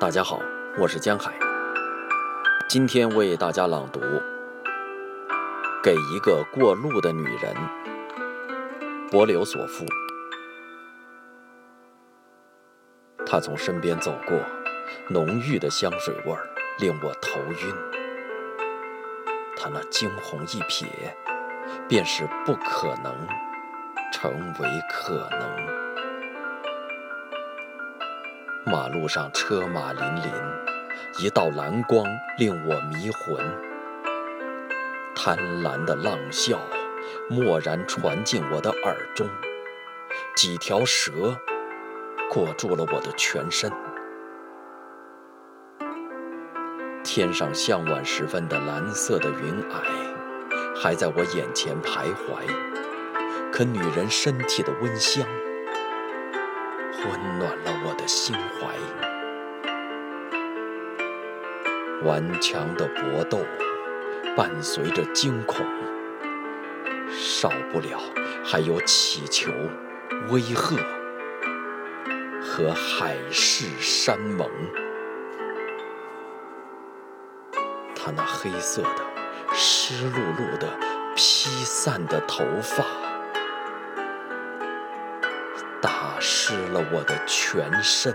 大家好，我是江海。今天为大家朗读《给一个过路的女人》，柏柳所赋。她从身边走过，浓郁的香水味儿令我头晕。她那惊鸿一瞥，便是不可能成为可能。马路上车马林林，一道蓝光令我迷魂。贪婪的浪笑蓦然传进我的耳中，几条蛇裹住了我的全身。天上向晚时分的蓝色的云霭还在我眼前徘徊，可女人身体的温香。温暖了我的心怀，顽强的搏斗伴随着惊恐，少不了还有乞求、威吓和海誓山盟。他那黑色的、湿漉漉的、披散的头发。湿了我的全身。